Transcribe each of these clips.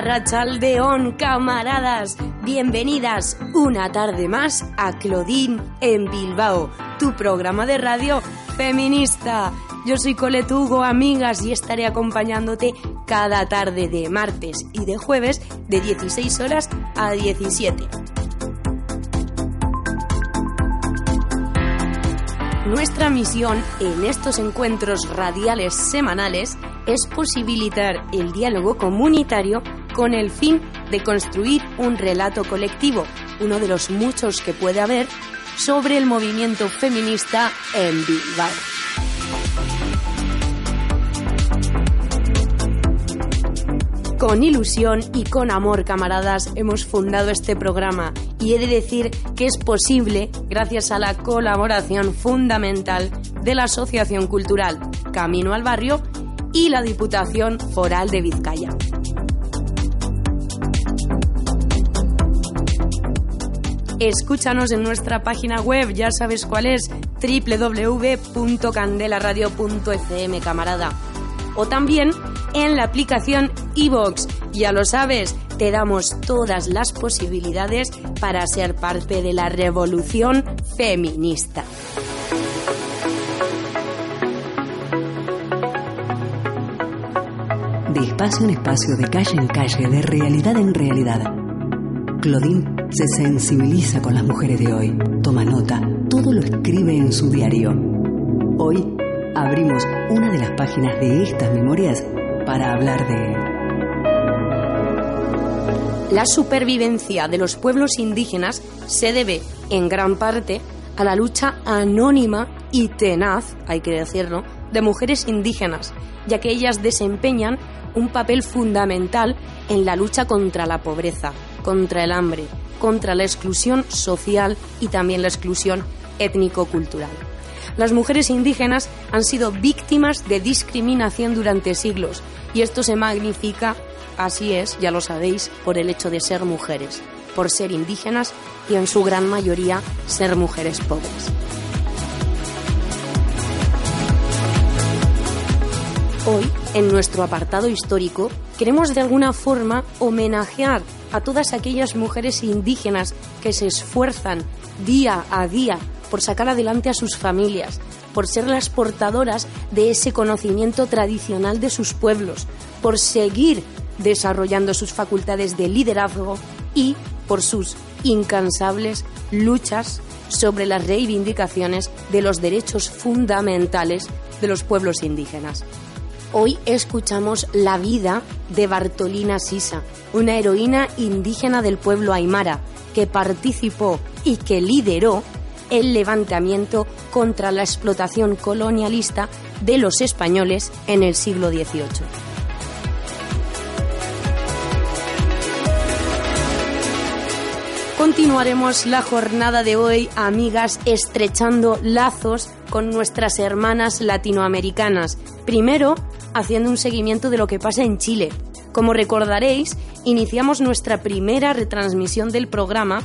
Arrachaldeón, camaradas, bienvenidas una tarde más a Claudine en Bilbao, tu programa de radio feminista. Yo soy Colette Hugo, amigas, y estaré acompañándote cada tarde de martes y de jueves de 16 horas a 17. Nuestra misión en estos encuentros radiales semanales es posibilitar el diálogo comunitario con el fin de construir un relato colectivo, uno de los muchos que puede haber, sobre el movimiento feminista en Bilbao. Con ilusión y con amor, camaradas, hemos fundado este programa y he de decir que es posible gracias a la colaboración fundamental de la Asociación Cultural Camino al Barrio y la Diputación Foral de Vizcaya. Escúchanos en nuestra página web, ya sabes cuál es, www.candelaradio.fm, camarada. O también en la aplicación iVoox. Ya lo sabes, te damos todas las posibilidades para ser parte de la revolución feminista. De espacio en espacio, de calle en calle, de realidad en realidad. Claudine se sensibiliza con las mujeres de hoy, toma nota, todo lo escribe en su diario. Hoy abrimos una de las páginas de estas memorias para hablar de... La supervivencia de los pueblos indígenas se debe, en gran parte, a la lucha anónima y tenaz, hay que decirlo, de mujeres indígenas, ya que ellas desempeñan un papel fundamental en la lucha contra la pobreza, contra el hambre, contra la exclusión social y también la exclusión étnico-cultural. Las mujeres indígenas han sido víctimas de discriminación durante siglos y esto se magnifica, así es, ya lo sabéis, por el hecho de ser mujeres, por ser indígenas y en su gran mayoría ser mujeres pobres. Hoy, en nuestro apartado histórico, queremos de alguna forma homenajear a todas aquellas mujeres indígenas que se esfuerzan día a día por sacar adelante a sus familias, por ser las portadoras de ese conocimiento tradicional de sus pueblos, por seguir desarrollando sus facultades de liderazgo y por sus incansables luchas sobre las reivindicaciones de los derechos fundamentales de los pueblos indígenas. Hoy escuchamos la vida de Bartolina Sisa, una heroína indígena del pueblo aymara que participó y que lideró el levantamiento contra la explotación colonialista de los españoles en el siglo XVIII. Continuaremos la jornada de hoy, amigas, estrechando lazos con nuestras hermanas latinoamericanas. Primero, haciendo un seguimiento de lo que pasa en Chile. Como recordaréis, iniciamos nuestra primera retransmisión del programa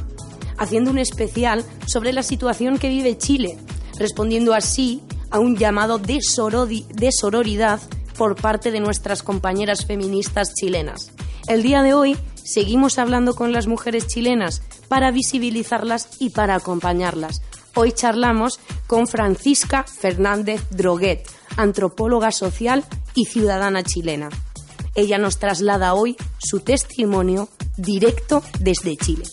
haciendo un especial sobre la situación que vive Chile, respondiendo así a un llamado de, sororidad por parte de nuestras compañeras feministas chilenas. El día de hoy seguimos hablando con las mujeres chilenas para visibilizarlas y para acompañarlas. Hoy charlamos con Francisca Fernández Droguet, antropóloga social y ciudadana chilena. Ella nos traslada hoy su testimonio directo desde Chile.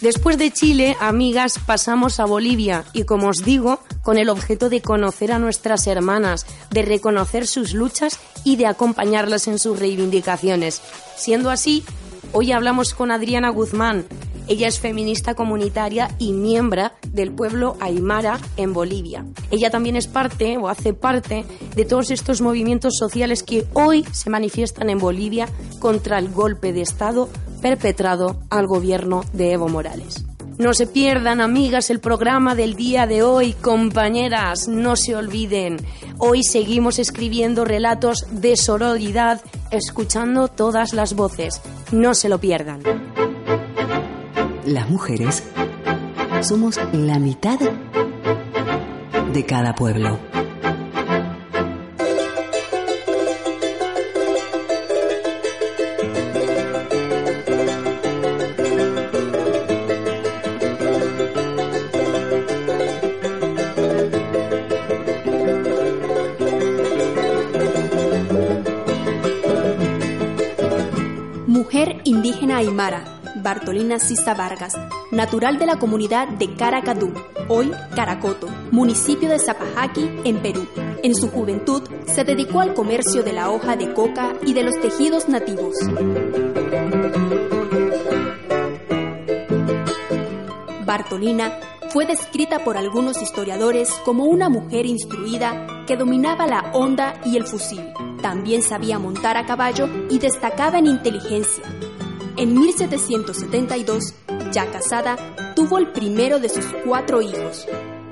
Después de Chile, amigas, pasamos a Bolivia y, como os digo, con el objeto de conocer a nuestras hermanas, de reconocer sus luchas y de acompañarlas en sus reivindicaciones. Siendo así, hoy hablamos con Adriana Guzmán. Ella es feminista comunitaria y miembro del pueblo Aymara en Bolivia. Ella también es parte o hace parte de todos estos movimientos sociales que hoy se manifiestan en Bolivia contra el golpe de Estado perpetrado al gobierno de Evo Morales. No se pierdan, amigas, el programa del día de hoy, compañeras, no se olviden. Hoy seguimos escribiendo relatos de sororidad, escuchando todas las voces. No se lo pierdan. Las mujeres somos la mitad de cada pueblo. indígena aymara, Bartolina Sisa Vargas, natural de la comunidad de Caracadú, hoy Caracoto, municipio de Zapajaqui, en Perú. En su juventud se dedicó al comercio de la hoja de coca y de los tejidos nativos. Bartolina fue descrita por algunos historiadores como una mujer instruida que dominaba la onda y el fusil. También sabía montar a caballo y destacaba en inteligencia, en 1772, ya casada, tuvo el primero de sus cuatro hijos.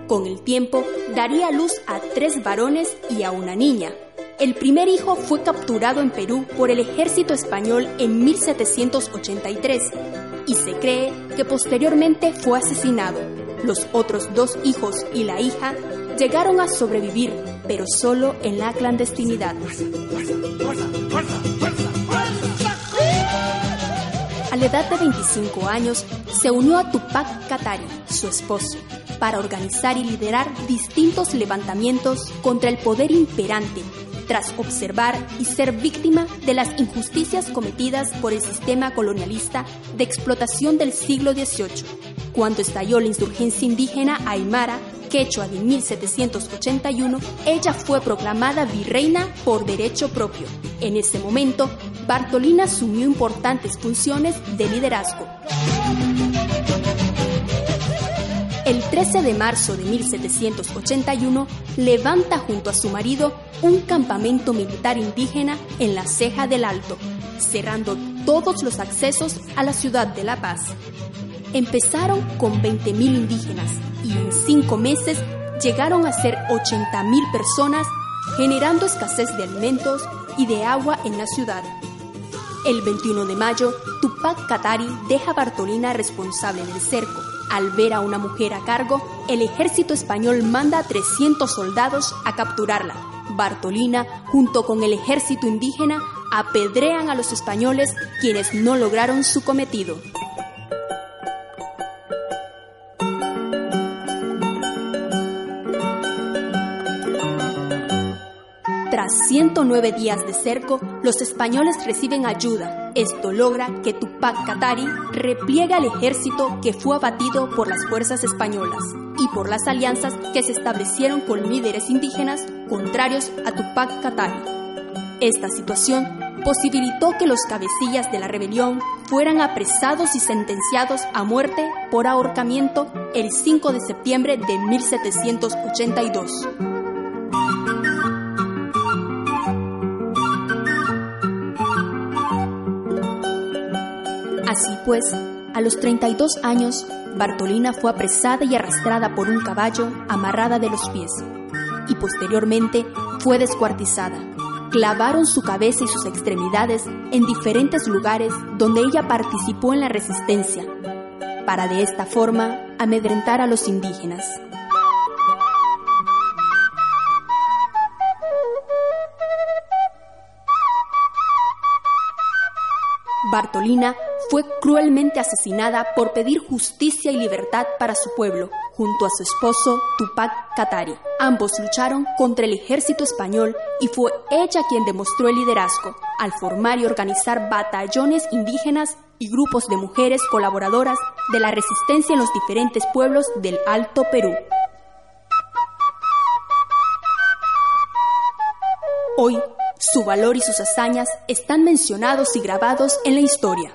Con el tiempo, daría luz a tres varones y a una niña. El primer hijo fue capturado en Perú por el ejército español en 1783 y se cree que posteriormente fue asesinado. Los otros dos hijos y la hija llegaron a sobrevivir, pero solo en la clandestinidad. A la edad de 25 años, se unió a Tupac Katari, su esposo, para organizar y liderar distintos levantamientos contra el poder imperante, tras observar y ser víctima de las injusticias cometidas por el sistema colonialista de explotación del siglo XVIII. Cuando estalló la insurgencia indígena aymara, quechua de 1781, ella fue proclamada virreina por derecho propio. En ese momento, Bartolina asumió importantes funciones de liderazgo. El 13 de marzo de 1781 levanta junto a su marido un campamento militar indígena en la Ceja del Alto, cerrando todos los accesos a la ciudad de La Paz. Empezaron con 20.000 indígenas y en cinco meses llegaron a ser 80.000 personas, generando escasez de alimentos y de agua en la ciudad. El 21 de mayo, Tupac Katari deja a Bartolina responsable del cerco. Al ver a una mujer a cargo, el ejército español manda a 300 soldados a capturarla. Bartolina, junto con el ejército indígena, apedrean a los españoles quienes no lograron su cometido. Tras 109 días de cerco, los españoles reciben ayuda. Esto logra que Tupac Katari repliegue al ejército que fue abatido por las fuerzas españolas y por las alianzas que se establecieron con líderes indígenas contrarios a Tupac Katari. Esta situación posibilitó que los cabecillas de la rebelión fueran apresados y sentenciados a muerte por ahorcamiento el 5 de septiembre de 1782. Así pues, a los 32 años, Bartolina fue apresada y arrastrada por un caballo amarrada de los pies, y posteriormente fue descuartizada. Clavaron su cabeza y sus extremidades en diferentes lugares donde ella participó en la resistencia, para de esta forma amedrentar a los indígenas. Bartolina fue cruelmente asesinada por pedir justicia y libertad para su pueblo, junto a su esposo Tupac Katari. Ambos lucharon contra el ejército español y fue ella quien demostró el liderazgo al formar y organizar batallones indígenas y grupos de mujeres colaboradoras de la resistencia en los diferentes pueblos del Alto Perú. Hoy, su valor y sus hazañas están mencionados y grabados en la historia.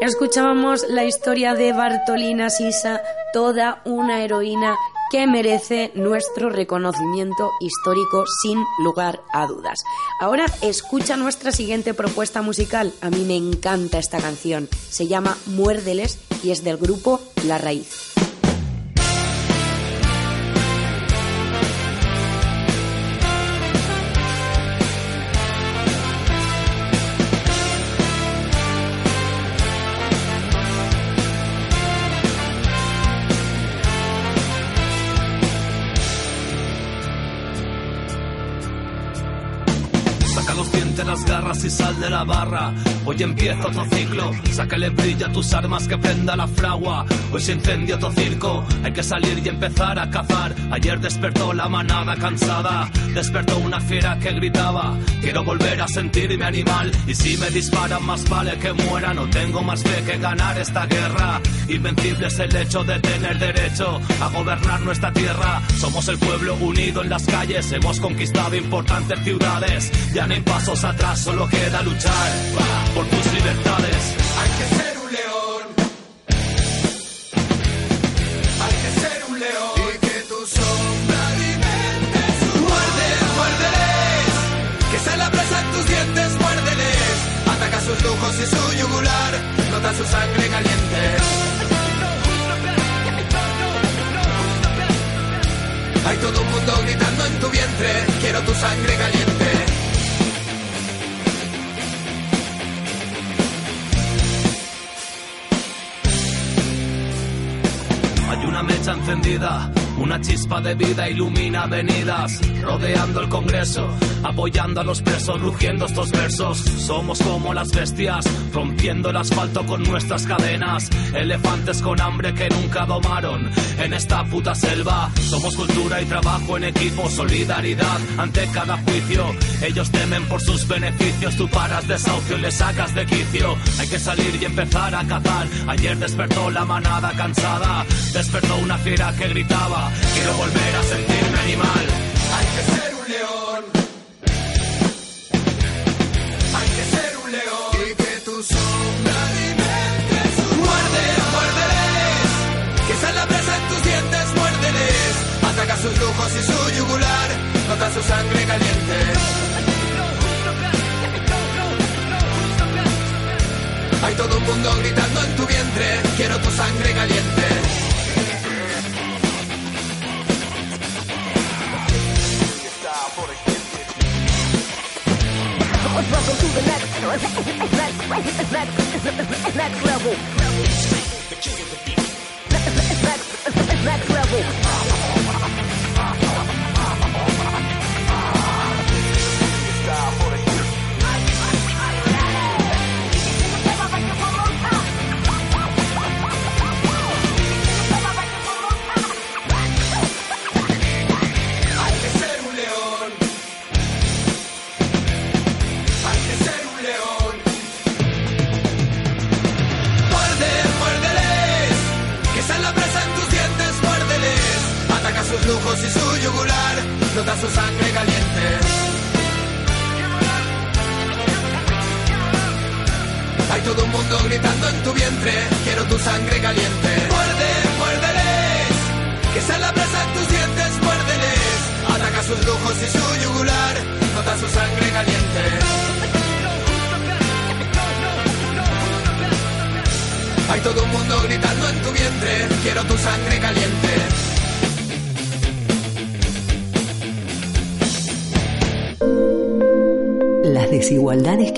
Escuchábamos la historia de Bartolina Sisa, toda una heroína que merece nuestro reconocimiento histórico sin lugar a dudas. Ahora escucha nuestra siguiente propuesta musical. A mí me encanta esta canción. Se llama Muérdeles y es del grupo La Raíz. Hoy empieza otro ciclo, sácale brilla tus armas que prenda la fragua. Hoy se incendia otro circo, hay que salir y empezar a cazar. Ayer despertó la manada cansada, despertó una fiera que gritaba. Quiero volver a sentirme animal y si me disparan más vale que muera. No tengo más fe que ganar esta guerra. Invencible es el hecho de tener derecho a gobernar nuestra tierra. Somos el pueblo unido en las calles, hemos conquistado importantes ciudades. Ya no hay pasos atrás, solo queda luchar por tus libertades. Hay que ser Lujos y su yugular. Nota su sangre caliente. Hay todo un mundo gritando en tu vientre. Quiero tu sangre caliente. una mecha encendida, una chispa de vida ilumina avenidas, rodeando el Congreso, apoyando a los presos, rugiendo estos versos. Somos como las bestias, rompiendo el asfalto con nuestras cadenas, elefantes con hambre que nunca domaron en esta puta selva. Somos cultura y trabajo en equipo, solidaridad ante cada juicio. Ellos temen por sus beneficios, tú paras desahucio y le sacas de quicio. Hay que salir y empezar a cazar. Ayer despertó la manada cansada, despertó una fiera que gritaba, quiero volver a sentirme animal. Hay que ser un león. Sus lujos y su yugular. Nota su sangre caliente. Hay todo un mundo gritando en tu vientre, quiero tu sangre caliente. Next, next. Next, next level.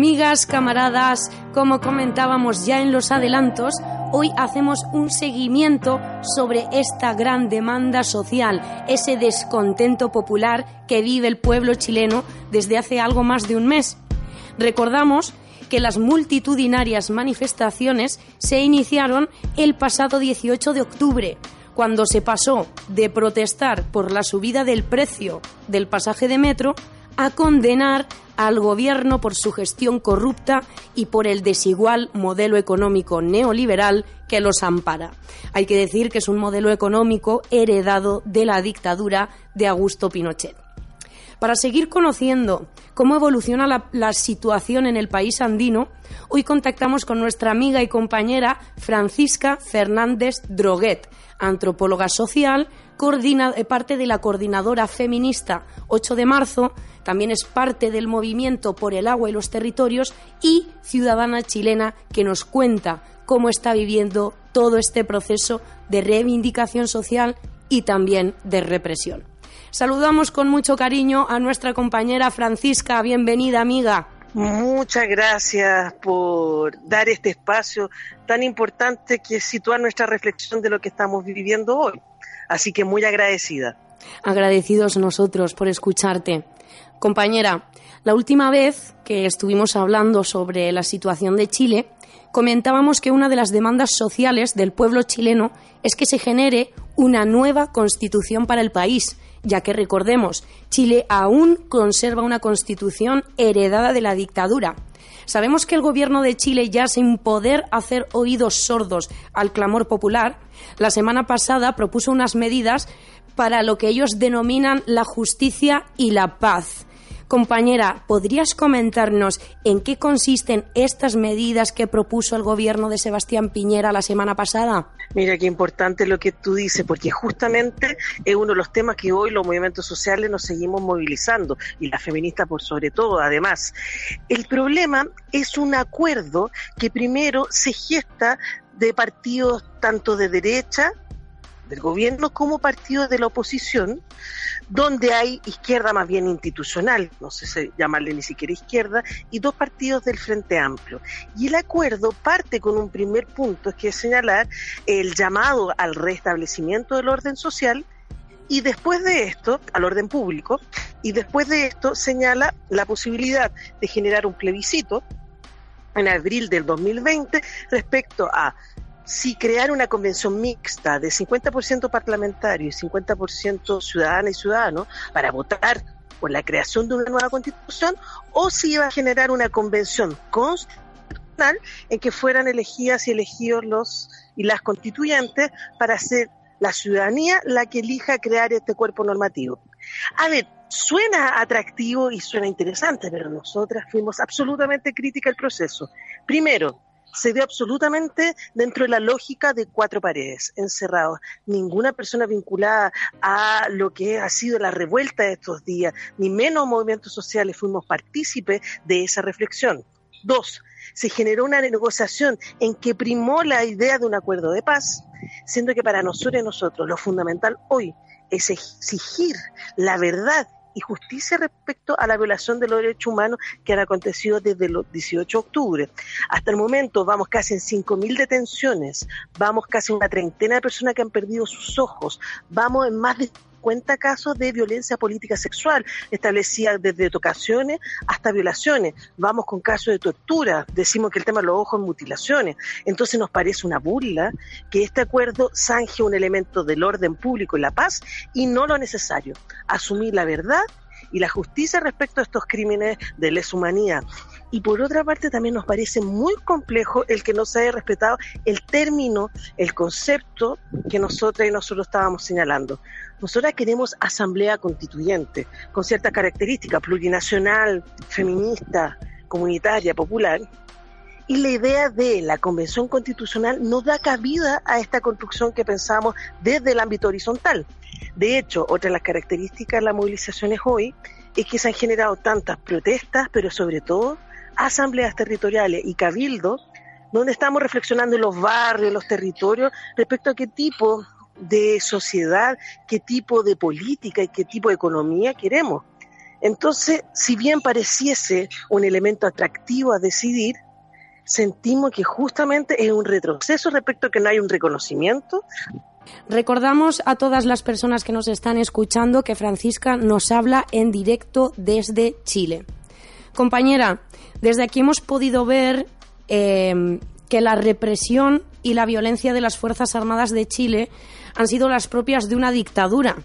Amigas, camaradas, como comentábamos ya en los adelantos, hoy hacemos un seguimiento sobre esta gran demanda social, ese descontento popular que vive el pueblo chileno desde hace algo más de un mes. Recordamos que las multitudinarias manifestaciones se iniciaron el pasado 18 de octubre, cuando se pasó de protestar por la subida del precio del pasaje de metro a condenar al gobierno por su gestión corrupta y por el desigual modelo económico neoliberal que los ampara. Hay que decir que es un modelo económico heredado de la dictadura de Augusto Pinochet. Para seguir conociendo cómo evoluciona la, la, situación en el país andino, hoy contactamos con nuestra amiga y compañera Francisca Fernández Droguet, antropóloga social, coordina, eh, parte de la coordinadora feminista 8 de marzo, también es parte del movimiento por el agua y los territorios y ciudadana chilena que nos cuenta cómo está viviendo todo este proceso de reivindicación social y también de represión. Saludamos con mucho cariño a nuestra compañera Francisca. Bienvenida, amiga. Muchas gracias por dar este espacio tan importante que es situar nuestra reflexión de lo que estamos viviendo hoy. Así que muy agradecida. Agradecidos nosotros por escucharte. Compañera, la última vez que estuvimos hablando sobre la situación de Chile, comentábamos que una de las demandas sociales del pueblo chileno es que se genere una nueva constitución para el país, ya que recordemos, Chile aún conserva una constitución heredada de la dictadura. Sabemos que el gobierno de Chile ya sin poder hacer oídos sordos al clamor popular, la semana pasada propuso unas medidas para lo que ellos denominan la justicia y la paz. Compañera, ¿podrías comentarnos en qué consisten estas medidas que propuso el gobierno de Sebastián Piñera la semana pasada? Mira, qué importante lo que tú dices, porque justamente es uno de los temas que hoy los movimientos sociales nos seguimos movilizando, y las feministas por sobre todo, además. El problema es un acuerdo que primero se gesta de partidos tanto de derecha del gobierno como partidos de la oposición, donde hay izquierda más bien institucional, no sé si llamarle ni siquiera izquierda, y dos partidos del Frente Amplio. Y el acuerdo parte con un primer punto, que es señalar el llamado al restablecimiento del orden social, y después de esto, al orden público, y después de esto señala la posibilidad de generar un plebiscito en abril del 2020 respecto a si crear una convención mixta de 50% parlamentario y 50% ciudadana y ciudadano para votar por la creación de una nueva constitución o si iba a generar una convención constitucional en que fueran elegidas y elegidos los y las constituyentes para ser la ciudadanía la que elija crear este cuerpo normativo. A ver, suena atractivo y suena interesante, pero nosotras fuimos absolutamente críticas al proceso. Primero, se dio absolutamente dentro de la lógica de cuatro paredes, encerrados. Ninguna persona vinculada a lo que ha sido la revuelta de estos días, ni menos movimientos sociales, fuimos partícipes de esa reflexión. Dos, se generó una negociación en que primó la idea de un acuerdo de paz, siendo que para nosotros y nosotros lo fundamental hoy es exigir la verdad y justicia respecto a la violación de los derechos humanos que han acontecido desde el 18 de octubre. Hasta el momento vamos casi en 5.000 detenciones, vamos casi en una treintena de personas que han perdido sus ojos, vamos en más de cuenta casos de violencia política sexual, establecida desde tocaciones hasta violaciones. Vamos con casos de tortura, decimos que el tema de los ojos mutilaciones. Entonces nos parece una burla que este acuerdo zanje un elemento del orden público y la paz y no lo necesario. Asumir la verdad y la justicia respecto a estos crímenes de lesa humanidad. Y por otra parte también nos parece muy complejo el que no se haya respetado el término, el concepto que nosotras y nosotros estábamos señalando. Nosotras queremos asamblea constituyente, con ciertas características, plurinacional, feminista, comunitaria, popular, y la idea de la Convención Constitucional no da cabida a esta construcción que pensamos desde el ámbito horizontal. De hecho, otra de las características de las movilizaciones hoy es que se han generado tantas protestas, pero sobre todo asambleas territoriales y cabildos, donde estamos reflexionando en los barrios, los territorios, respecto a qué tipo de sociedad, qué tipo de política y qué tipo de economía queremos. Entonces, si bien pareciese un elemento atractivo a decidir, sentimos que justamente es un retroceso respecto a que no hay un reconocimiento. Recordamos a todas las personas que nos están escuchando que Francisca nos habla en directo desde Chile. Compañera, desde aquí hemos podido ver eh, que la represión y la violencia de las Fuerzas Armadas de Chile han sido las propias de una dictadura.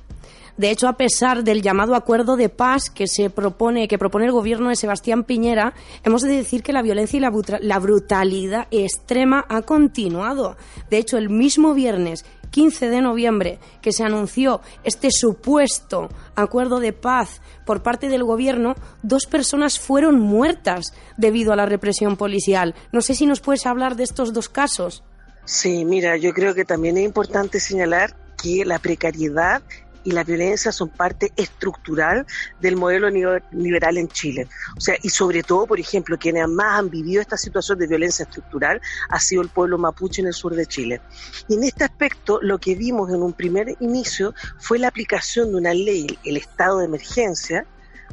De hecho, a pesar del llamado acuerdo de paz que se propone, que propone el gobierno de Sebastián Piñera, hemos de decir que la violencia y la, la brutalidad extrema ha continuado. De hecho, el mismo viernes 15 de noviembre que se anunció este supuesto acuerdo de paz por parte del gobierno, dos personas fueron muertas debido a la represión policial. No sé si nos puedes hablar de estos dos casos. Sí, mira, yo creo que también es importante señalar que la precariedad y la violencia son parte estructural del modelo liberal en Chile. O sea, y sobre todo, por ejemplo, quienes más han vivido esta situación de violencia estructural ha sido el pueblo mapuche en el sur de Chile. Y en este aspecto, lo que vimos en un primer inicio fue la aplicación de una ley, el estado de emergencia,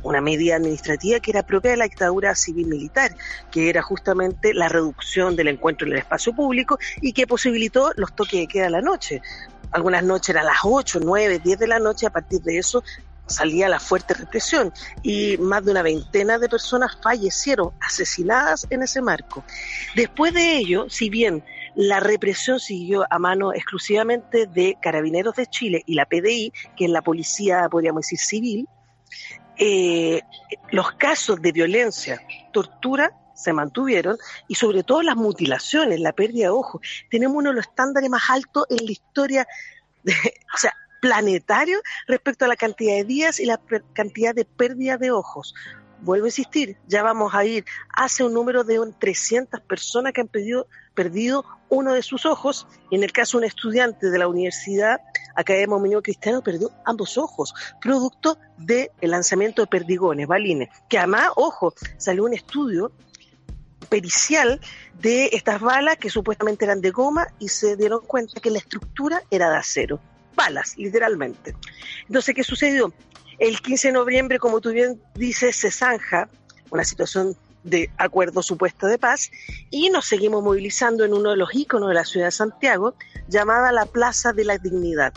una medida administrativa que era propia de la dictadura civil-militar, que era justamente la reducción del encuentro en el espacio público y que posibilitó los toques de queda a la noche algunas noches eran las 8, 9, 10 de la noche, a partir de eso salía la fuerte represión y más de una veintena de personas fallecieron asesinadas en ese marco. Después de ello, si bien la represión siguió a mano exclusivamente de Carabineros de Chile y la PDI, que es la policía, podríamos decir, civil, eh, los casos de violencia, tortura se mantuvieron y sobre todo las mutilaciones, la pérdida de ojos. Tenemos uno de los estándares más altos en la historia, de, o sea, planetario respecto a la cantidad de días y la cantidad de pérdida de ojos. Vuelvo a insistir, ya vamos a ir hace un número de 300 personas que han perdido, uno de sus ojos en el caso de un estudiante de la Universidad Academia Muñoz Cristiano perdió ambos ojos, producto del lanzamiento de perdigones, balines, que además, ojo, salió un estudio pericial de estas balas que supuestamente eran de goma y se dieron cuenta que la estructura era de acero. Balas, literalmente. Entonces, ¿qué sucedió? El 15 de noviembre, como tú bien dices, se zanja una situación de acuerdo supuesto de paz y nos seguimos movilizando en uno de los íconos de la ciudad de Santiago, llamada la Plaza de la Dignidad.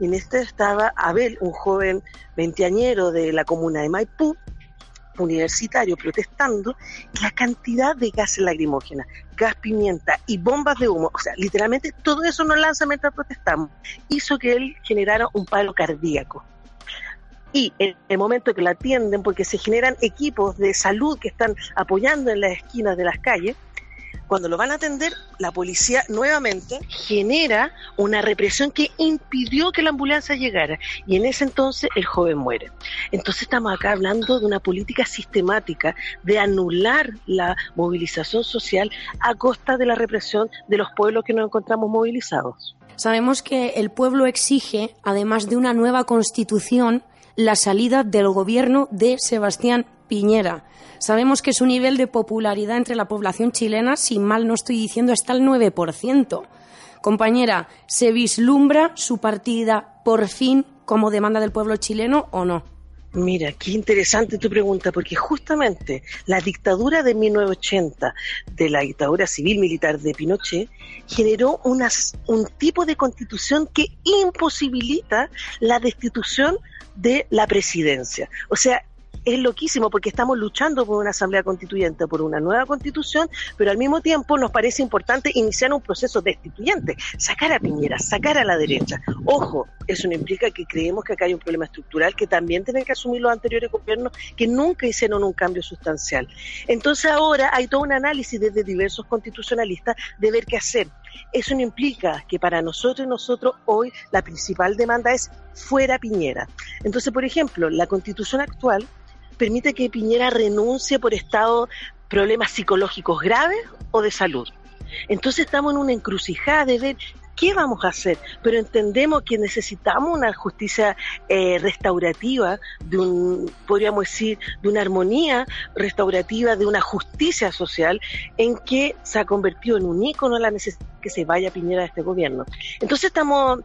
En este estaba Abel, un joven veinteañero de la comuna de Maipú, universitario protestando la cantidad de gases lacrimógenas, gas pimienta y bombas de humo, o sea, literalmente todo eso nos lanza mientras protestamos, hizo que él generara un paro cardíaco. Y en el momento que lo atienden, porque se generan equipos de salud que están apoyando en las esquinas de las calles, cuando lo van a atender, la policía nuevamente genera una represión que impidió que la ambulancia llegara y en ese entonces el joven muere. Entonces estamos acá hablando de una política sistemática de anular la movilización social a costa de la represión de los pueblos que nos encontramos movilizados. Sabemos que el pueblo exige, además de una nueva constitución, la salida del gobierno de Sebastián Piñera. Sabemos que su nivel de popularidad entre la población chilena, si mal no estoy diciendo, está al 9%. Compañera, ¿se vislumbra su partida por fin como demanda del pueblo chileno o no? Mira, qué interesante tu pregunta, porque justamente la dictadura de 1980, de la dictadura civil-militar de Pinochet, generó unas, un tipo de constitución que imposibilita la destitución de la presidencia. O sea, es loquísimo porque estamos luchando por una asamblea constituyente, por una nueva constitución, pero al mismo tiempo nos parece importante iniciar un proceso destituyente, sacar a Piñera, sacar a la derecha. Ojo, eso no implica que creemos que acá hay un problema estructural que también tienen que asumir los anteriores gobiernos que nunca hicieron un cambio sustancial. Entonces ahora hay todo un análisis desde diversos constitucionalistas de ver qué hacer. Eso no implica que para nosotros y nosotros hoy la principal demanda es fuera Piñera. Entonces, por ejemplo, la constitución actual permite que Piñera renuncie por estado problemas psicológicos graves o de salud. Entonces estamos en una encrucijada de ver qué vamos a hacer, pero entendemos que necesitamos una justicia eh, restaurativa, de un, podríamos decir, de una armonía restaurativa, de una justicia social, en que se ha convertido en un ícono la necesidad que se vaya Piñera de este gobierno. Entonces estamos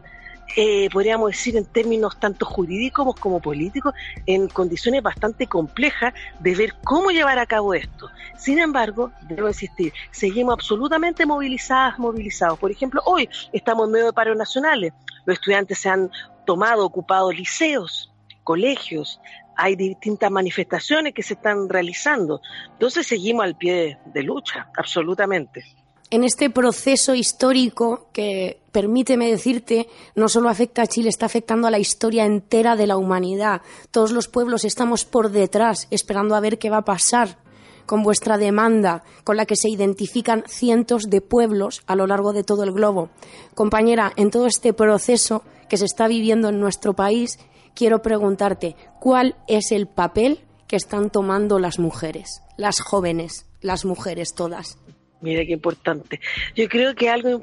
eh, podríamos decir en términos tanto jurídicos como políticos, en condiciones bastante complejas de ver cómo llevar a cabo esto. Sin embargo, debo insistir, seguimos absolutamente movilizadas, movilizados. Por ejemplo, hoy estamos en medio de paros nacionales. Los estudiantes se han tomado, ocupado liceos, colegios, hay distintas manifestaciones que se están realizando. Entonces seguimos al pie de lucha, absolutamente en este proceso histórico que, permíteme decirte, no solo afecta a Chile, está afectando a la historia entera de la humanidad. Todos los pueblos estamos por detrás, esperando a ver qué va a pasar con vuestra demanda, con la que se identifican cientos de pueblos a lo largo de todo el globo. Compañera, en todo este proceso que se está viviendo en nuestro país, quiero preguntarte, ¿cuál es el papel que están tomando las mujeres, las jóvenes, las mujeres todas? Mira qué importante. Yo creo que algo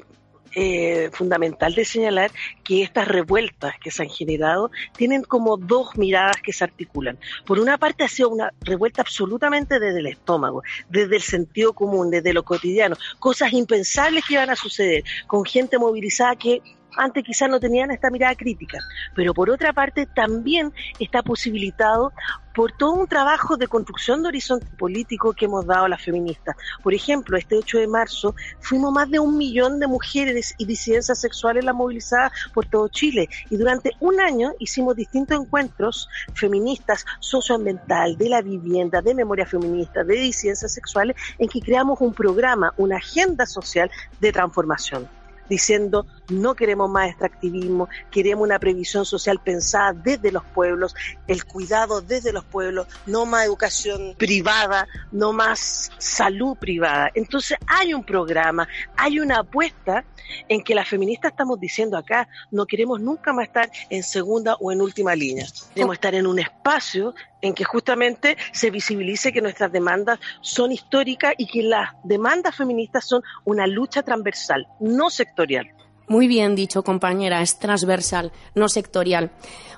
eh, fundamental de señalar que estas revueltas que se han generado tienen como dos miradas que se articulan. Por una parte ha sido una revuelta absolutamente desde el estómago, desde el sentido común, desde lo cotidiano, cosas impensables que iban a suceder, con gente movilizada que antes quizás no tenían esta mirada crítica, pero por otra parte también está posibilitado por todo un trabajo de construcción de horizonte político que hemos dado a las feministas. Por ejemplo, este 8 de marzo fuimos más de un millón de mujeres y disidencias sexuales las movilizadas por todo Chile y durante un año hicimos distintos encuentros feministas socioambiental, de la vivienda, de memoria feminista, de disidencias sexuales, en que creamos un programa, una agenda social de transformación diciendo no queremos más extractivismo, queremos una previsión social pensada desde los pueblos, el cuidado desde los pueblos, no más educación privada, no más salud privada. Entonces hay un programa, hay una apuesta en que las feministas estamos diciendo acá, no queremos nunca más estar en segunda o en última línea, queremos estar en un espacio en que justamente se visibilice que nuestras demandas son históricas y que las demandas feministas son una lucha transversal, no sectorial. Muy bien dicho, compañera, es transversal, no sectorial.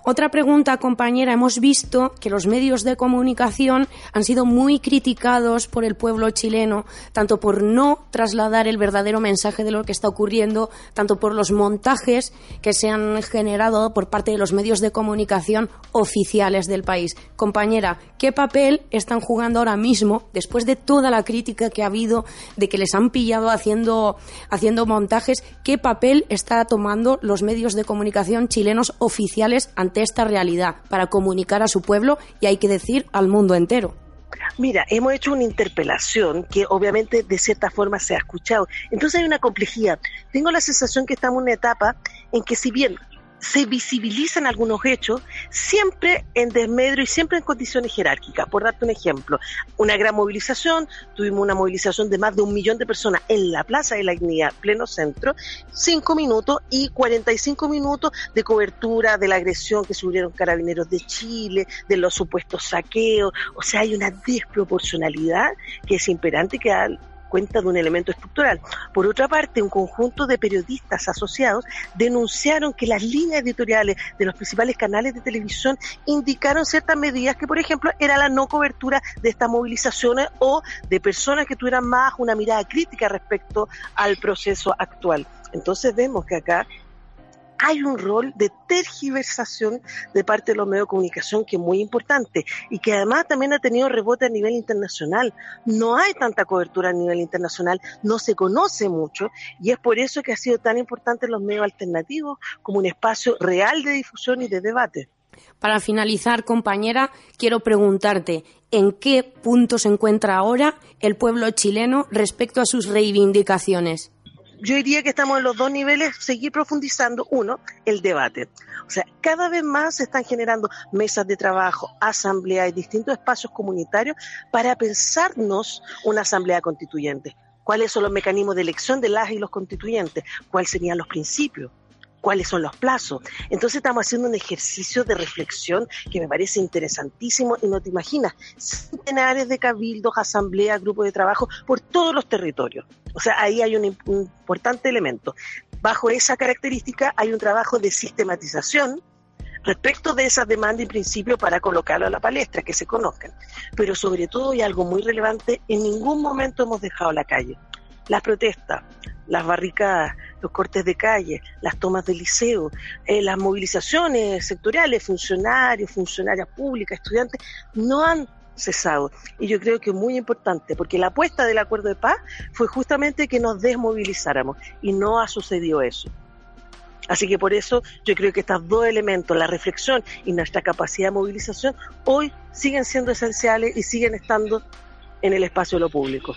Otra pregunta, compañera. Hemos visto que los medios de comunicación han sido muy criticados por el pueblo chileno, tanto por no trasladar el verdadero mensaje de lo que está ocurriendo, tanto por los montajes que se han generado por parte de los medios de comunicación oficiales del país. Compañera, ¿qué papel están jugando ahora mismo, después de toda la crítica que ha habido, de que les han pillado haciendo, haciendo montajes? ¿Qué papel está tomando los medios de comunicación chilenos oficiales ante esta realidad para comunicar a su pueblo y hay que decir al mundo entero. Mira, hemos hecho una interpelación que obviamente de cierta forma se ha escuchado. Entonces hay una complejidad. Tengo la sensación que estamos en una etapa en que si bien se visibilizan algunos hechos siempre en desmedro y siempre en condiciones jerárquicas. Por darte un ejemplo, una gran movilización, tuvimos una movilización de más de un millón de personas en la Plaza de la Dignidad, pleno centro, cinco minutos y 45 minutos de cobertura de la agresión que sufrieron carabineros de Chile, de los supuestos saqueos, o sea, hay una desproporcionalidad que es imperante que cuenta de un elemento estructural. Por otra parte, un conjunto de periodistas asociados denunciaron que las líneas editoriales de los principales canales de televisión indicaron ciertas medidas que, por ejemplo, era la no cobertura de estas movilizaciones o de personas que tuvieran más una mirada crítica respecto al proceso actual. Entonces vemos que acá hay un rol de tergiversación de parte de los medios de comunicación que es muy importante y que además también ha tenido rebote a nivel internacional. No hay tanta cobertura a nivel internacional, no se conoce mucho y es por eso que ha sido tan importante los medios alternativos como un espacio real de difusión y de debate. Para finalizar, compañera, quiero preguntarte, ¿en qué punto se encuentra ahora el pueblo chileno respecto a sus reivindicaciones? Yo diría que estamos en los dos niveles, seguir profundizando. Uno, el debate. O sea, cada vez más se están generando mesas de trabajo, asambleas y distintos espacios comunitarios para pensarnos una asamblea constituyente. ¿Cuáles son los mecanismos de elección de las y los constituyentes? ¿Cuáles serían los principios? cuáles son los plazos. Entonces estamos haciendo un ejercicio de reflexión que me parece interesantísimo y no te imaginas, centenares de cabildos, asambleas, grupos de trabajo por todos los territorios. O sea, ahí hay un, importante elemento. Bajo esa característica hay un trabajo de sistematización respecto de esas demandas y principios para colocarlo a la palestra, que se conozcan. Pero sobre todo, y algo muy relevante, en ningún momento hemos dejado la calle. Las protestas, las barricadas, los cortes de calle, las tomas del liceo, eh, las movilizaciones sectoriales, funcionarios, funcionarias públicas, estudiantes, no han cesado. Y yo creo que es muy importante, porque la apuesta del acuerdo de paz fue justamente que nos desmovilizáramos y no ha sucedido eso. Así que por eso yo creo que estos dos elementos, la reflexión y nuestra capacidad de movilización, hoy siguen siendo esenciales y siguen estando en el espacio de lo público.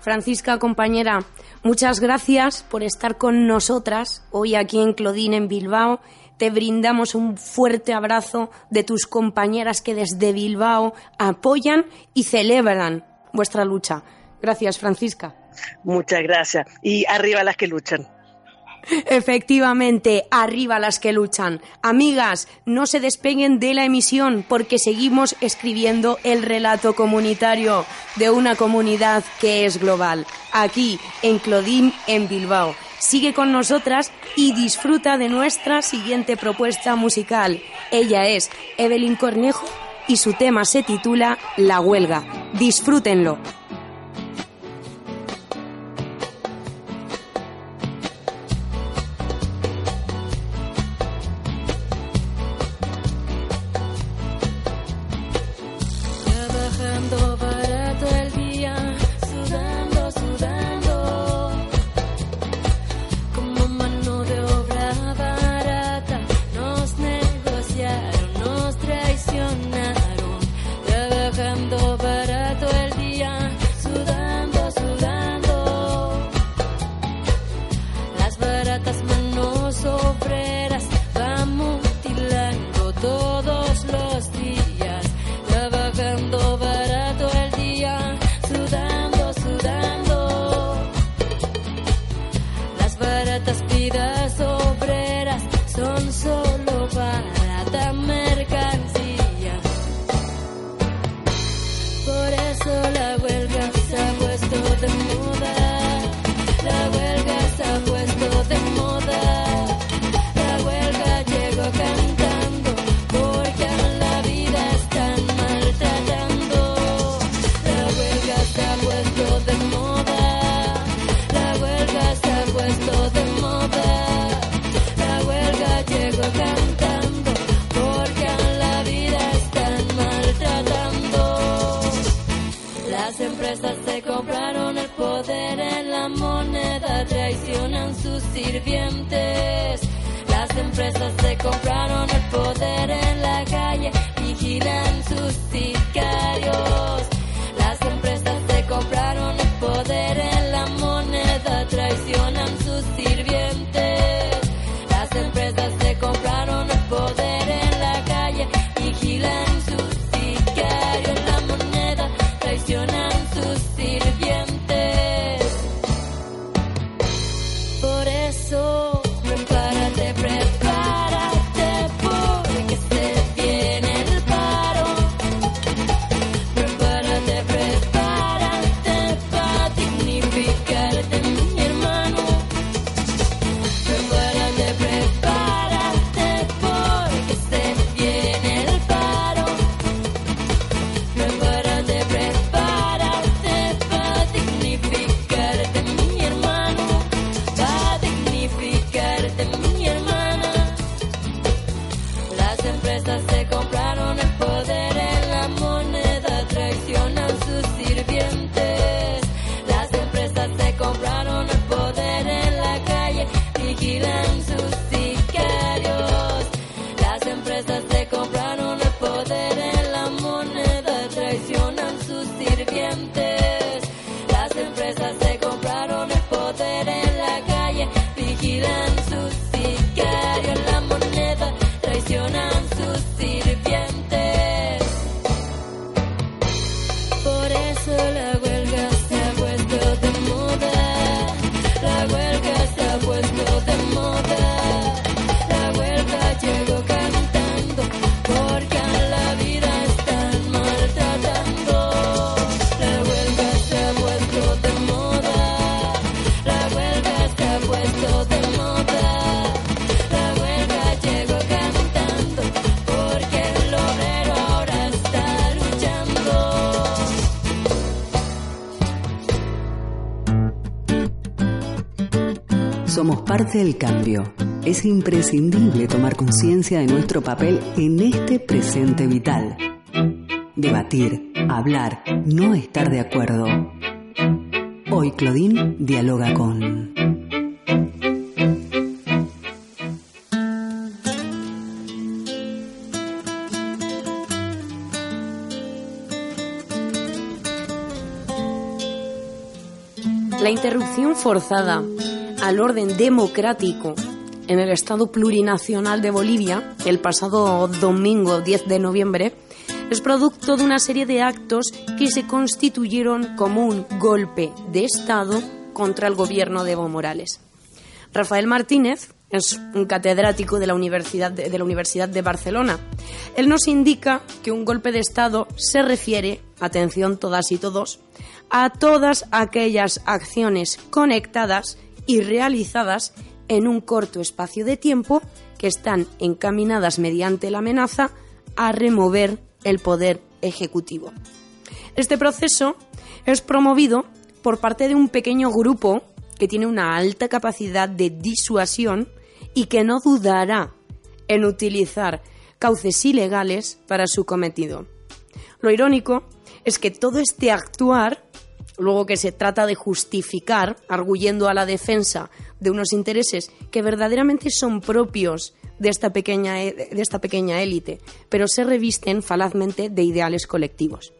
Francisca, compañera, muchas gracias por estar con nosotras hoy aquí en Clodín, en Bilbao. Te brindamos un fuerte abrazo de tus compañeras que desde Bilbao apoyan y celebran vuestra lucha. Gracias, Francisca. Muchas gracias. Y arriba las que luchan. Efectivamente, arriba las que luchan. Amigas, no se despeguen de la emisión porque seguimos escribiendo el relato comunitario de una comunidad que es global, aquí en Clodín, en Bilbao. Sigue con nosotras y disfruta de nuestra siguiente propuesta musical. Ella es Evelyn Cornejo y su tema se titula La huelga. Disfrútenlo. compraron el poder en la moneda, traicionan sus sirvientes. Las empresas se compraron el poder en hace el cambio. Es imprescindible tomar conciencia de nuestro papel en este presente vital. Debatir, hablar, no estar de acuerdo. Hoy Claudine dialoga con... La interrupción forzada al orden democrático en el Estado plurinacional de Bolivia el pasado domingo 10 de noviembre es producto de una serie de actos que se constituyeron como un golpe de Estado contra el gobierno de Evo Morales. Rafael Martínez es un catedrático de la Universidad de, de la Universidad de Barcelona. Él nos indica que un golpe de Estado se refiere, atención todas y todos, a todas aquellas acciones conectadas y realizadas en un corto espacio de tiempo que están encaminadas mediante la amenaza a remover el poder ejecutivo. Este proceso es promovido por parte de un pequeño grupo que tiene una alta capacidad de disuasión y que no dudará en utilizar cauces ilegales para su cometido. Lo irónico es que todo este actuar, luego que se trata de justificar, arguyendo a la defensa de unos intereses que verdaderamente son propios de esta pequeña, de esta pequeña élite, pero se revisten falazmente de ideales colectivos.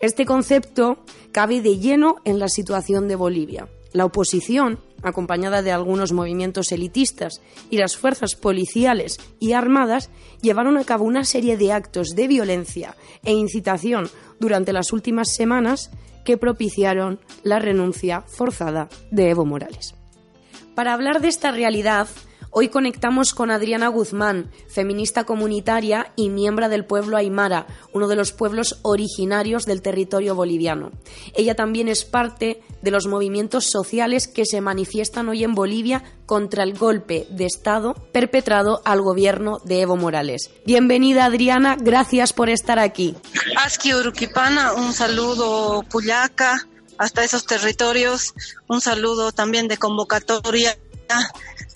Este concepto cabe de lleno en la situación de Bolivia. La oposición, acompañada de algunos movimientos elitistas y las fuerzas policiales y armadas, llevaron a cabo una serie de actos de violencia e incitación durante las últimas semanas que propiciaron la renuncia forzada de Evo Morales. Para hablar de esta realidad, hoy conectamos con Adriana Guzmán, feminista comunitaria y miembro del pueblo Aymara, uno de los pueblos originarios del territorio boliviano. Ella también es parte de los movimientos sociales que se manifiestan hoy en Bolivia contra el golpe de Estado perpetrado al gobierno de Evo Morales. Bienvenida Adriana, gracias por estar aquí. Aski Uruquipana, un saludo Puyaca, hasta esos territorios. Un saludo también de convocatoria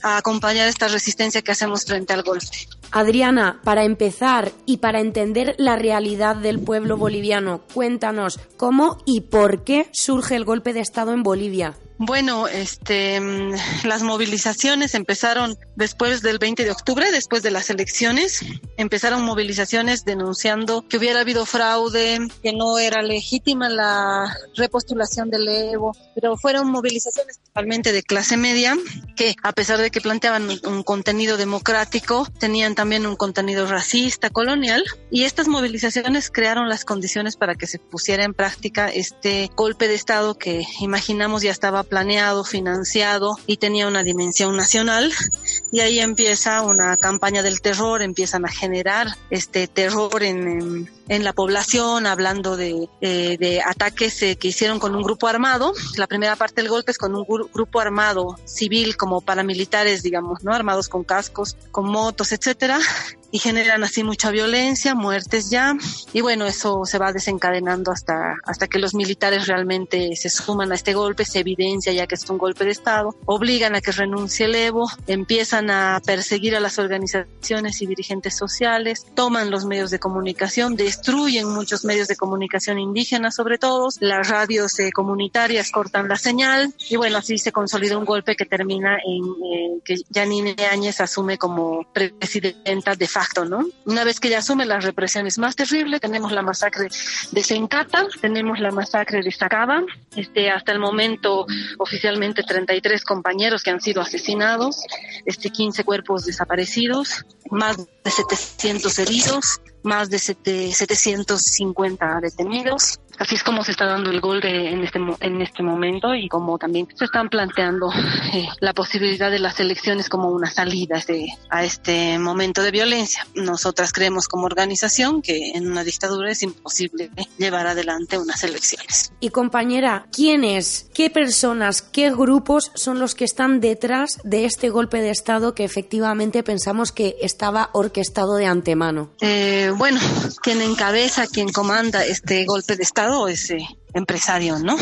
a acompañar esta resistencia que hacemos frente al golpe. Adriana, para empezar y para entender la realidad del pueblo boliviano, cuéntanos cómo y por qué surge el golpe de Estado en Bolivia. Bueno, este, mm, las movilizaciones empezaron después del 20 de octubre, después de las elecciones. Empezaron movilizaciones denunciando que hubiera habido fraude, que no era legítima la repostulación del Evo, pero fueron movilizaciones principalmente de clase media que, a pesar de que planteaban un contenido democrático, tenían también un contenido racista, colonial, y estas movilizaciones crearon las condiciones para que se pusiera en práctica este golpe de Estado que imaginamos ya estaba planeado, financiado y tenía una dimensión nacional. Y ahí empieza una campaña del terror, empiezan a generar este terror en, en, la población, hablando de, eh, de ataques eh, que hicieron con un grupo armado. La primera parte del golpe es con un grupo armado civil como paramilitares, digamos, ¿no? Armados con cascos, con motos, etcétera y generan así mucha violencia, muertes ya, y bueno, eso se va desencadenando hasta, hasta que los militares realmente se suman a este golpe, se evidencia ya que es un golpe de Estado, obligan a que renuncie el Evo, empiezan a perseguir a las organizaciones y dirigentes sociales, toman los medios de comunicación, destruyen muchos medios de comunicación indígenas sobre todo, las radios eh, comunitarias cortan la señal, y bueno, así se consolida un golpe que termina en eh, que Janine Áñez asume como presidenta de facto, ¿no? Una vez que ya asume las represiones más terribles, tenemos la masacre de Sencata, tenemos la masacre de Sacaba, este, hasta el momento oficialmente 33 compañeros que han sido asesinados, este, 15 cuerpos desaparecidos, más de 700 heridos, más de 750 detenidos. Así es como se está dando el gol de, en, este, en este momento y como también se están planteando eh, la posibilidad de las elecciones como una salida de, a este momento de violencia. Nosotras creemos como organización que en una dictadura es imposible llevar adelante unas elecciones. Y compañera, ¿quiénes, qué personas, qué grupos son los que están detrás de este golpe de Estado que efectivamente pensamos que estaba orquestado de antemano? Eh, bueno, quien encabeza, quien comanda este golpe de Estado es eh, empresario, ¿no?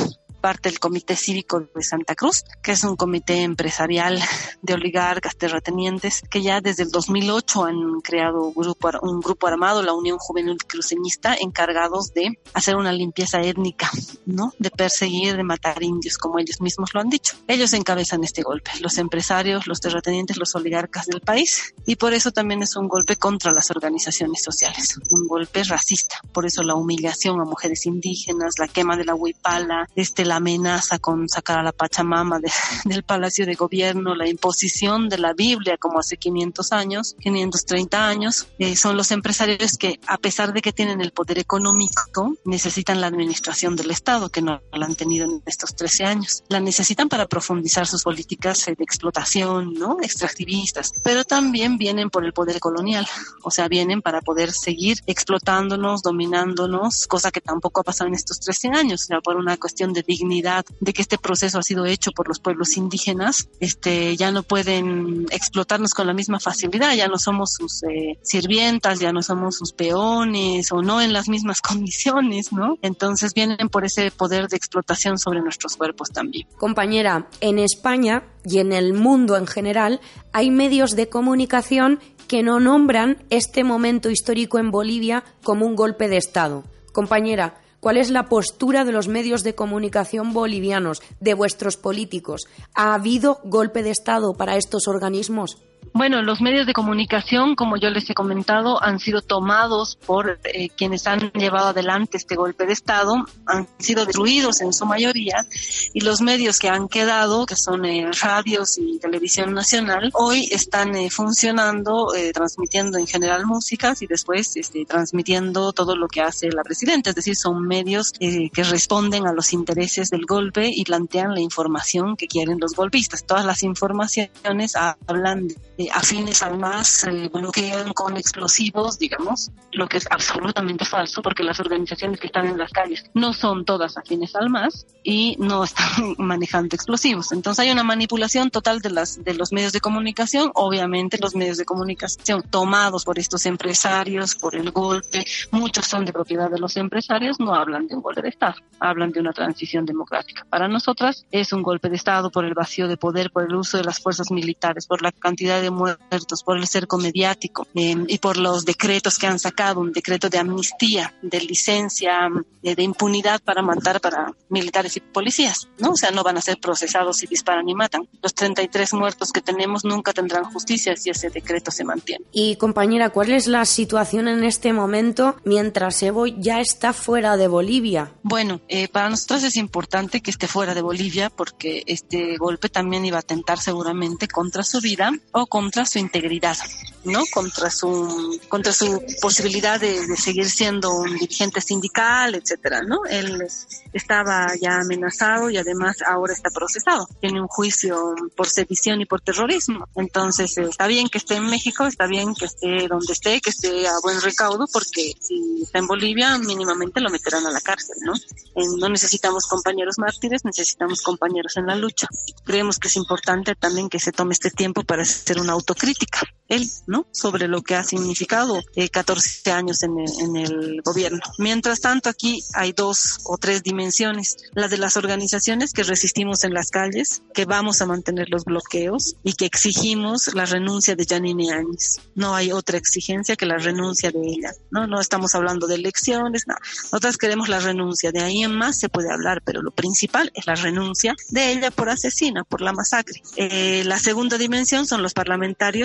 Parte del Comité Cívico de Santa Cruz, que es un comité empresarial de oligarcas, terratenientes, que ya desde el 2008 han creado grupo, un grupo armado, la Unión Juvenil Cruceñista, encargados de hacer una limpieza étnica, ¿no? De perseguir, de matar indios, como ellos mismos lo han dicho. Ellos encabezan este golpe, los empresarios, los terratenientes, los oligarcas del país, y por eso también es un golpe contra las organizaciones sociales, un golpe racista. Por eso la humillación a mujeres indígenas, la quema de la huipala, este, la la amenaza con sacar a la Pachamama del Palacio de Gobierno, la imposición de la Biblia como hace 500 años, 530 años, eh, son los empresarios que a pesar de que tienen el poder económico, necesitan la administración del Estado, que no la han tenido en estos 13 años. La necesitan para profundizar sus políticas de explotación, ¿no? Extractivistas, pero también vienen por el poder colonial, o sea, vienen para poder seguir explotándonos, dominándonos, cosa que tampoco ha pasado en estos 13 años, o sea, por una cuestión de dignidad, de que este proceso ha sido hecho por los pueblos indígenas, este, ya no pueden explotarnos con la misma facilidad, ya no somos sus eh, sirvientas, ya no somos sus peones o no en las mismas condiciones, ¿no? Entonces vienen por ese poder de explotación sobre nuestros cuerpos también. Compañera, en España y en el mundo en general hay medios de comunicación que no nombran este momento histórico en Bolivia como un golpe de Estado. Compañera, ¿cuál es la postura de los medios de comunicación bolivianos, de vuestros políticos? ¿Ha habido golpe de Estado para estos organismos? Bueno, los medios de comunicación, como yo les he comentado, han sido tomados por eh, quienes han llevado adelante este golpe de Estado, han sido destruidos en su mayoría, y los medios que han quedado, que son eh, radios y televisión nacional, hoy están eh, funcionando, transmitiendo en general músicas y después este, transmitiendo todo lo que hace la presidenta, es decir, son medios que responden a los intereses del golpe y plantean la información que quieren los golpistas. Todas las informaciones hablan de eh, afines al MAS eh, bloquean con explosivos, digamos, lo que es absolutamente falso porque las organizaciones que están en las calles no son todas afines al MAS y no están manejando explosivos. Entonces hay una manipulación total de, las, de los medios de comunicación, obviamente los medios de comunicación tomados por estos empresarios, por el golpe, muchos son de propiedad de los empresarios, no hablan de un golpe de Estado, hablan de una transición democrática. Para nosotras es un golpe de Estado por el vacío de poder, por el uso de las fuerzas militares, por la cantidad de muertos, por el cerco mediático eh, y por los decretos que han sacado, un decreto de amnistía, de licencia, de, impunidad para matar para militares y policías, ¿no? O sea, no van a ser procesados si disparan y matan. Los 33 muertos que tenemos nunca tendrán justicia si ese decreto se mantiene. Y compañera, ¿cuál es la situación en este momento mientras Evo ya está fuera de Bolivia? Bueno, eh, para nosotros es importante que esté fuera de Bolivia porque este golpe también iba a atentar seguramente contra su vida o contra su integridad, ¿no? Contra su, contra su posibilidad de, seguir siendo un dirigente sindical, etcétera, ¿no? Él estaba ya amenazado y además ahora está procesado. Tiene un juicio por sedición y por terrorismo. Entonces, eh, está bien que esté en México, está bien que esté donde esté, que esté a buen recaudo, porque si está en Bolivia, mínimamente lo meterán a la cárcel, ¿no? no necesitamos compañeros mártires, necesitamos compañeros en la lucha. Creemos que es importante también que se tome este tiempo para hacer una autocrítica él, ¿no? Sobre lo que ha significado eh, 14 años en el, en el, gobierno. Mientras tanto, aquí hay dos o tres dimensiones. La de las organizaciones que resistimos en las calles, que vamos a mantener los bloqueos y que exigimos la renuncia de Janine Áñez. No hay otra exigencia que la renuncia de ella, ¿no? No estamos hablando de elecciones, no. Nosotras queremos la renuncia. De ahí en más se puede hablar, pero lo principal es la renuncia de ella por asesina, por la masacre. Eh, la segunda dimensión son los parlamentarios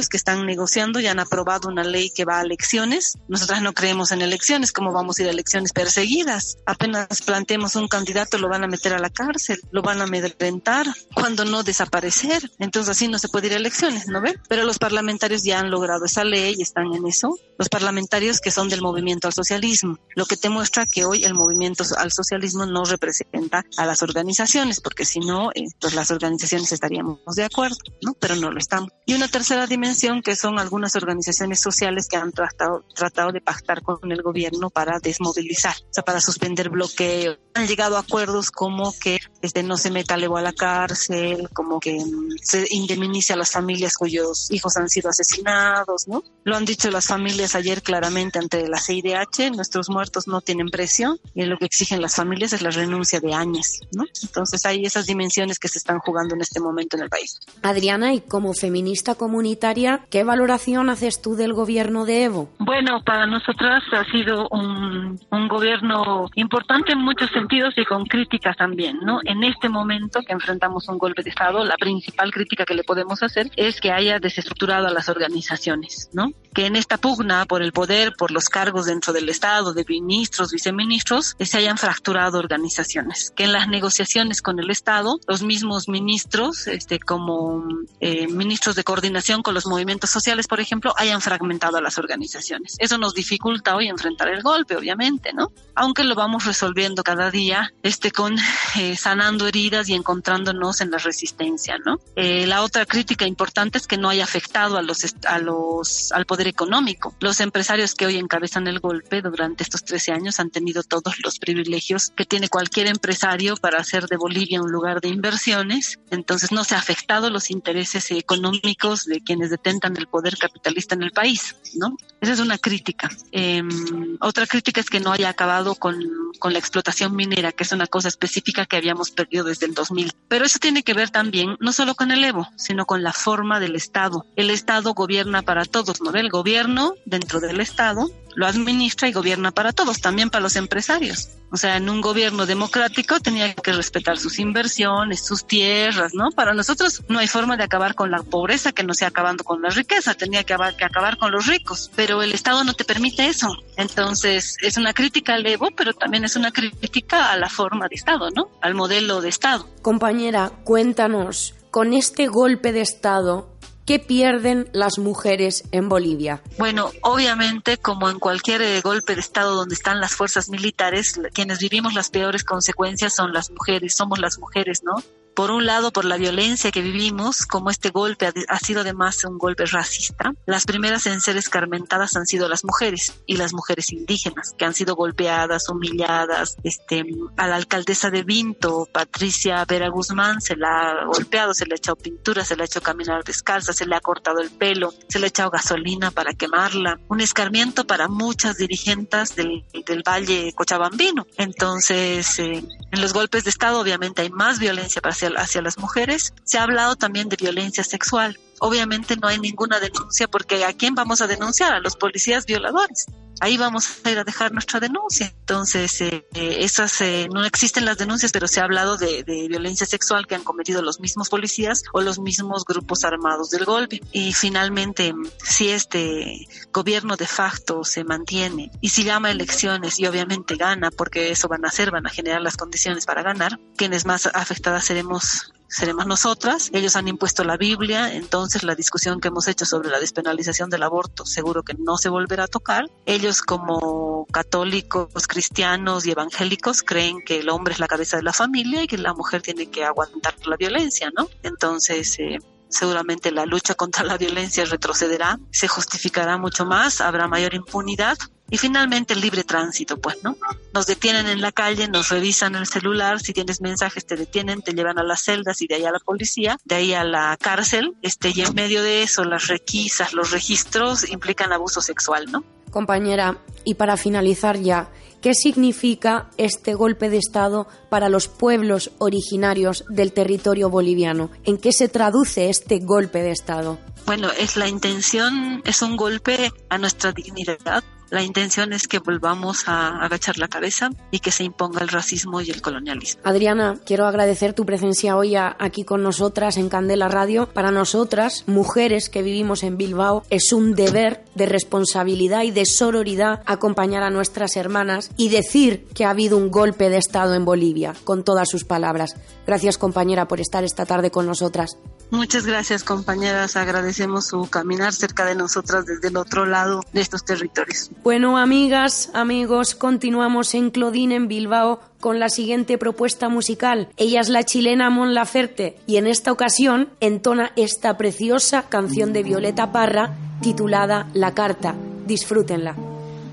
que están negociando y han aprobado una ley que va a elecciones. Nosotras no creemos en elecciones, ¿cómo vamos a ir a elecciones perseguidas? Apenas planteemos un candidato, lo van a meter a la cárcel, lo van a amedrentar, cuando no desaparecer. Entonces así no se puede ir a elecciones, ¿no ve? Pero los parlamentarios ya han logrado esa ley y están en eso. Los parlamentarios que son del movimiento al socialismo, lo que te muestra que hoy el movimiento al socialismo no representa a las organizaciones, porque si no, eh, pues las organizaciones estaríamos de acuerdo, ¿no? Pero no lo estamos. Y una tercera dimensión que son algunas organizaciones sociales que han tratado, tratado de pactar con el gobierno para desmovilizar, o sea, para suspender bloqueo. Han llegado a acuerdos como que este, no se meta Levo a la cárcel, como que mm, se indemnice a las familias cuyos hijos han sido asesinados, ¿no? Lo han dicho las familias ayer claramente ante la CIDH, nuestros muertos no tienen precio y lo que exigen las familias es la renuncia de años, ¿no? Entonces hay esas dimensiones que se están jugando en este momento en el país. Adriana, y como feminista, comunitaria. ¿Qué valoración haces tú del gobierno de Evo? Bueno, para nosotras ha sido un, un gobierno importante en muchos sentidos y con críticas también, ¿no? En este momento que enfrentamos un golpe de Estado, la principal crítica que le podemos hacer es que haya desestructurado a las organizaciones, ¿no? Que en esta pugna por el poder, por los cargos dentro del Estado, de ministros, viceministros, se hayan fracturado organizaciones. Que en las negociaciones con el Estado, los mismos ministros, este, como eh, ministros de coordinación con los movimientos sociales, por ejemplo, hayan fragmentado a las organizaciones. Eso nos dificulta hoy enfrentar el golpe, obviamente, ¿no? Aunque lo vamos resolviendo cada día, este, con eh, sanando heridas y encontrándonos en la resistencia, ¿no? Eh, la otra crítica importante es que no haya afectado a los, a los, al poder económico. Los empresarios que hoy encabezan el golpe durante estos 13 años han tenido todos los privilegios que tiene cualquier empresario para hacer de Bolivia un lugar de inversiones. Entonces no se ha afectado los intereses económicos de quienes detentan el poder capitalista en el país, ¿no? Esa es una crítica. Em, otra crítica es que no haya acabado con, con la explotación minera, que es una cosa específica que habíamos perdido desde el 2000. Pero eso tiene que ver también no solo con el Evo, sino con la forma del Estado. El Estado gobierna para todos, ¿no? El gobierno dentro del Estado lo administra y gobierna para todos, también para los empresarios. O sea, en un gobierno democrático tenía que respetar sus inversiones, sus tierras, ¿no? Para nosotros no hay forma de acabar con la pobreza que no sea acabando con la riqueza, tenía que acabar, que acabar con los ricos, pero el Estado no te permite eso. Entonces, es una crítica al Evo, pero también es una crítica a la forma de Estado, ¿no? Al modelo de Estado. Compañera, cuéntanos, con este golpe de Estado, ¿Qué pierden las mujeres en Bolivia? Bueno, obviamente, como en cualquier eh, golpe de Estado donde están las fuerzas militares, quienes vivimos las peores consecuencias son las mujeres, somos las mujeres, ¿no? Por un lado por la violencia que vivimos, como este golpe ha, sido además un golpe racista, las primeras en ser escarmentadas han sido las mujeres y las mujeres indígenas, que han sido golpeadas, humilladas. Este, a la alcaldesa de Vinto, Patricia Vera Guzmán, se la ha golpeado, se le ha echado pintura, se le ha hecho caminar descalza, se le ha cortado el pelo, se le ha echado gasolina para quemarla. Un escarmiento para muchas dirigentes del, del Valle Cochabambino. Entonces, eh, en los golpes de Estado obviamente hay más violencia para hacia las mujeres. Se ha hablado también de violencia sexual. Obviamente no hay ninguna denuncia porque ¿a quién vamos a denunciar? A los policías violadores. Ahí vamos a ir a dejar nuestra denuncia. Entonces, eh, eh, esas eh, no existen las denuncias, pero se ha hablado de, de, violencia sexual que han cometido los mismos policías o los mismos grupos armados del golpe. Y finalmente, si este gobierno de facto se mantiene y si llama elecciones y obviamente gana, porque eso van a hacer, van a generar las condiciones para ganar, quienes más afectadas seremos seremos nosotras. Ellos han impuesto la Biblia, entonces la discusión que hemos hecho sobre la despenalización del aborto seguro que no se volverá a tocar. Ellos como católicos, cristianos y evangélicos creen que el hombre es la cabeza de la familia y que la mujer tiene que aguantar la violencia, ¿no? Entonces, eh, seguramente la lucha contra la violencia retrocederá, se justificará mucho más, habrá mayor impunidad y finalmente el libre tránsito, pues, ¿no? Nos detienen en la calle, nos revisan el celular, si tienes mensajes te detienen, te llevan a las celdas y de ahí a la policía, de ahí a la cárcel, este, y en medio de eso las requisas, los registros implican abuso sexual, ¿no? Compañera, y para finalizar ya, ¿qué significa este golpe de Estado para los pueblos originarios del territorio boliviano? ¿En qué se traduce este golpe de Estado? Bueno, es la intención, es un golpe a nuestra dignidad, la intención es que volvamos a agachar la cabeza y que se imponga el racismo y el colonialismo. Adriana, quiero agradecer tu presencia hoy aquí con nosotras en Candela Radio. Para nosotras, mujeres que vivimos en Bilbao, es un deber de responsabilidad y de sororidad acompañar a nuestras hermanas y decir que ha habido un golpe de Estado en Bolivia, con todas sus palabras. Gracias compañera por estar esta tarde con nosotras. Muchas gracias compañeras, agradecemos su caminar cerca de nosotras desde el otro lado de estos territorios. Bueno, amigas, amigos, continuamos en Clodín, en Bilbao, con la siguiente propuesta musical. Ella es la chilena Mon Laferte y en esta ocasión entona esta preciosa canción de Violeta Parra titulada La Carta. Disfrútenla.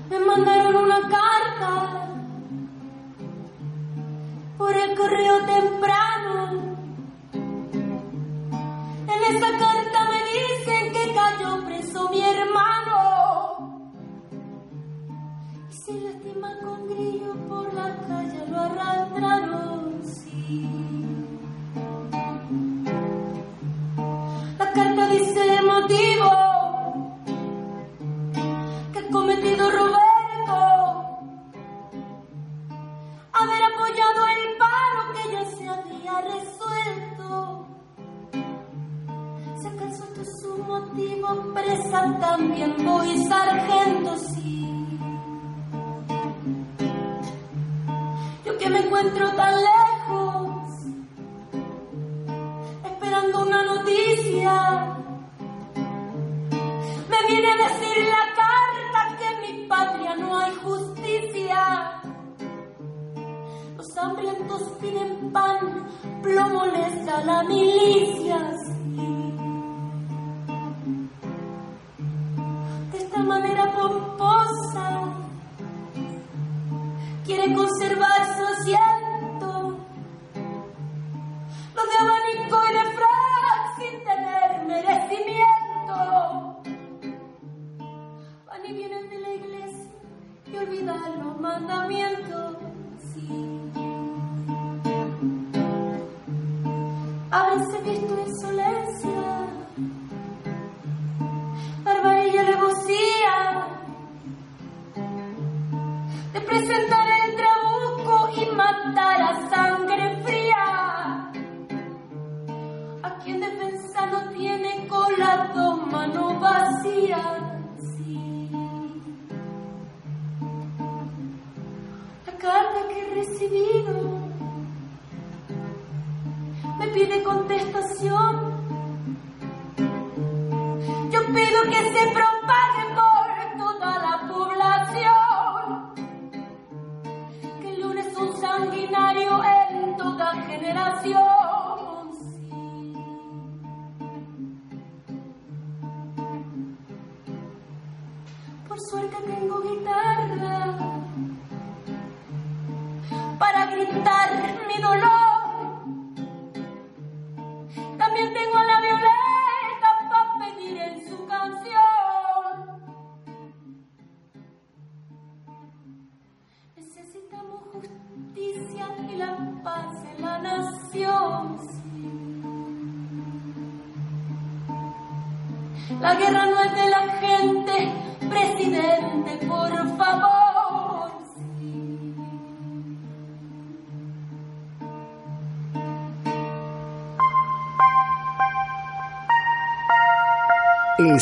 Me mandaron una carta por el correo temprano en esa carta me dicen que cayó preso mi hermano. Y se lastima con grillo por la calle, lo arrastraron, sí. La carta dice el motivo que ha cometido Roberto. Haber apoyado el paro que ya se había recibido. contigo presa también voy, sargento, sí. Yo que me encuentro tan lejos, esperando una noticia, me viene a decir la carta que en mi patria no hay justicia. Los hambrientos piden pan, plomo les da la milicia. Esta manera pomposa quiere conservar su asiento. Los de abanico y de frac sin tener merecimiento. Van y vienen de la iglesia y olvidan los mandamientos. Sí. Hábrense visto insolencia, presentar el trabuco y matar a sangre fría. A quien defensa no tiene cola, dos manos vacías. Sí. La carta que he recibido me pide contestación. Yo pido que se generación.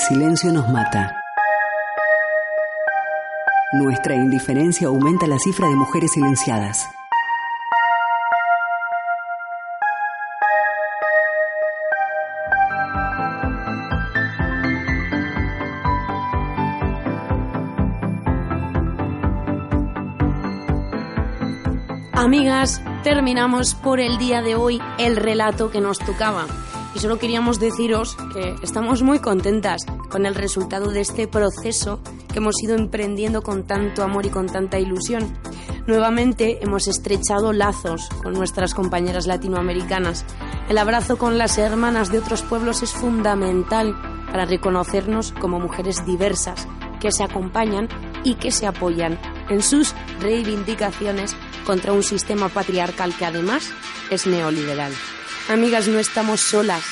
Silencio nos mata. Nuestra indiferencia aumenta la cifra de mujeres silenciadas. Amigas, terminamos por el día de hoy el relato que nos tocaba. Y solo queríamos deciros que estamos muy contentas con el resultado de este proceso que hemos ido emprendiendo con tanto amor y con tanta ilusión. Nuevamente hemos estrechado lazos con nuestras compañeras latinoamericanas. El abrazo con las hermanas de otros pueblos es fundamental para reconocernos como mujeres diversas que se acompañan y que se apoyan en sus reivindicaciones contra un sistema patriarcal que además es neoliberal. Amigas, no estamos solas.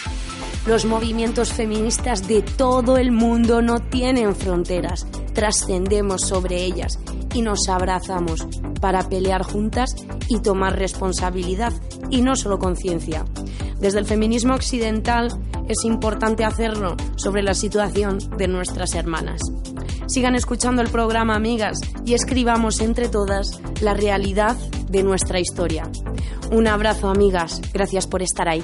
Los movimientos feministas de todo el mundo no tienen fronteras. Trascendemos sobre ellas y nos abrazamos para pelear juntas y tomar responsabilidad y no solo conciencia. Desde el feminismo occidental es importante hacerlo sobre la situación de nuestras hermanas. Sigan escuchando el programa, amigas, y escribamos entre todas la realidad de nuestra historia. Un abrazo, amigas. Gracias por estar ahí.